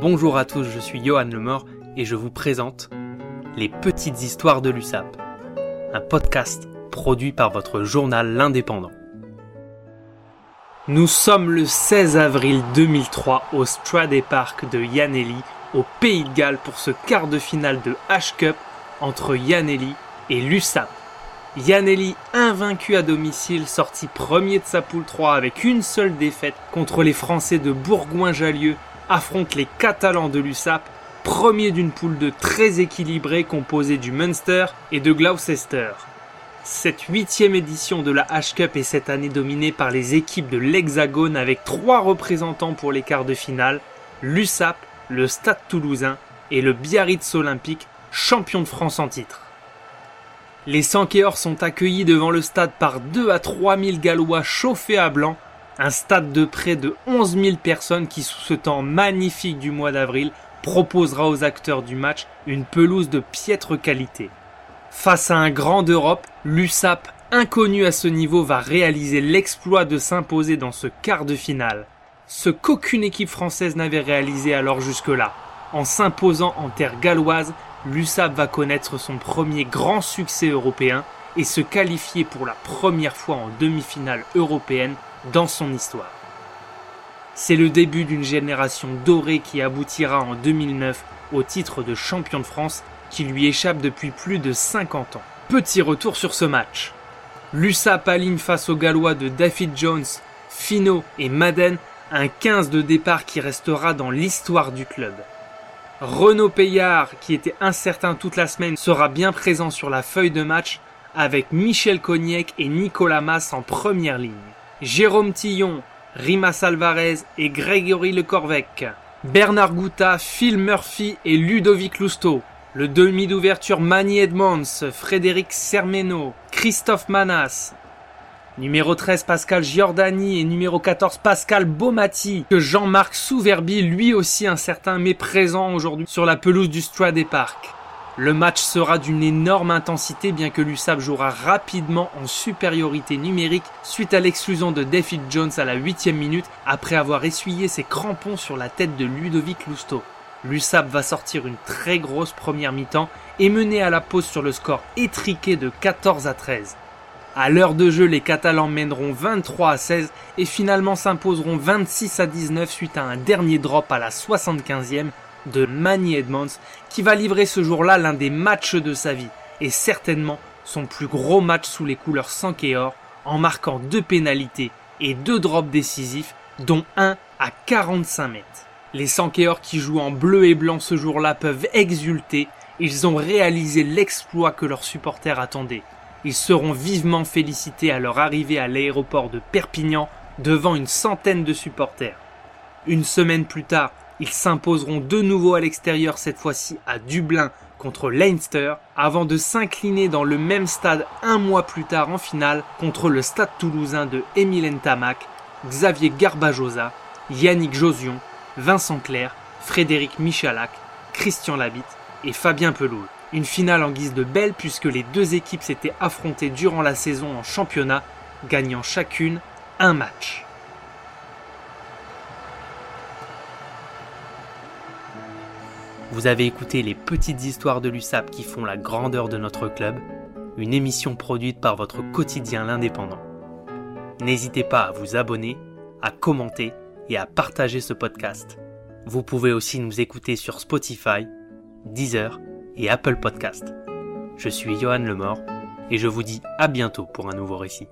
Bonjour à tous, je suis Johan Lemort et je vous présente Les Petites Histoires de l'USAP, un podcast produit par votre journal L'Indépendant. Nous sommes le 16 avril 2003 au Stradey Park de Yaneli, au Pays de Galles pour ce quart de finale de H-Cup entre Yaneli et l'USAP. Yaneli, invaincu à domicile, sorti premier de sa poule 3 avec une seule défaite contre les Français de Bourgoin-Jallieu affronte les Catalans de l'USAP, premier d'une poule de très équilibrée composée du Munster et de Gloucester. Cette huitième édition de la H-Cup est cette année dominée par les équipes de l'Hexagone avec trois représentants pour les quarts de finale, l'USAP, le Stade toulousain et le Biarritz Olympique, champion de France en titre. Les Sankéors sont accueillis devant le stade par 2 à 3 000 Gallois chauffés à blanc un stade de près de 11 000 personnes qui, sous ce temps magnifique du mois d'avril, proposera aux acteurs du match une pelouse de piètre qualité. Face à un grand d'Europe, l'USAP, inconnu à ce niveau, va réaliser l'exploit de s'imposer dans ce quart de finale. Ce qu'aucune équipe française n'avait réalisé alors jusque-là. En s'imposant en terre galloise, l'USAP va connaître son premier grand succès européen et se qualifier pour la première fois en demi-finale européenne dans son histoire. C'est le début d'une génération dorée qui aboutira en 2009 au titre de champion de France qui lui échappe depuis plus de 50 ans. Petit retour sur ce match. L'USAP aligne face aux Gallois de David Jones, Fino et Madden un 15 de départ qui restera dans l'histoire du club. Renaud Payard, qui était incertain toute la semaine, sera bien présent sur la feuille de match avec Michel Cognac et Nicolas Mass en première ligne. Jérôme Tillon, Rimas Alvarez et Grégory Lecorvec. Bernard Gouta, Phil Murphy et Ludovic Lousteau. Le demi d'ouverture Manny Edmonds, Frédéric Sermeno, Christophe Manas. Numéro 13 Pascal Giordani et numéro 14 Pascal Baumati. Que Jean-Marc Souverbi, lui aussi incertain mais présent aujourd'hui sur la pelouse du Stradey Park. Le match sera d'une énorme intensité bien que l'USAP jouera rapidement en supériorité numérique suite à l'exclusion de David Jones à la 8 minute après avoir essuyé ses crampons sur la tête de Ludovic Lousteau. L'USAP va sortir une très grosse première mi-temps et mener à la pause sur le score étriqué de 14 à 13. À l'heure de jeu, les Catalans mèneront 23 à 16 et finalement s'imposeront 26 à 19 suite à un dernier drop à la 75e de Manny Edmonds qui va livrer ce jour-là l'un des matchs de sa vie et certainement son plus gros match sous les couleurs or en marquant deux pénalités et deux drops décisifs dont un à 45 mètres. Les Sankeor qui jouent en bleu et blanc ce jour-là peuvent exulter, ils ont réalisé l'exploit que leurs supporters attendaient. Ils seront vivement félicités à leur arrivée à l'aéroport de Perpignan devant une centaine de supporters. Une semaine plus tard, ils s'imposeront de nouveau à l'extérieur cette fois-ci à Dublin contre Leinster avant de s'incliner dans le même stade un mois plus tard en finale contre le stade toulousain de Emile Tamac, Xavier Garbajosa, Yannick Josion, Vincent Clerc, Frédéric Michalak, Christian Labitte et Fabien Peloul. Une finale en guise de belle puisque les deux équipes s'étaient affrontées durant la saison en championnat, gagnant chacune un match. Vous avez écouté les petites histoires de l'USAP qui font la grandeur de notre club, une émission produite par votre quotidien l'indépendant. N'hésitez pas à vous abonner, à commenter et à partager ce podcast. Vous pouvez aussi nous écouter sur Spotify, Deezer et Apple Podcast. Je suis Johan Lemort et je vous dis à bientôt pour un nouveau récit.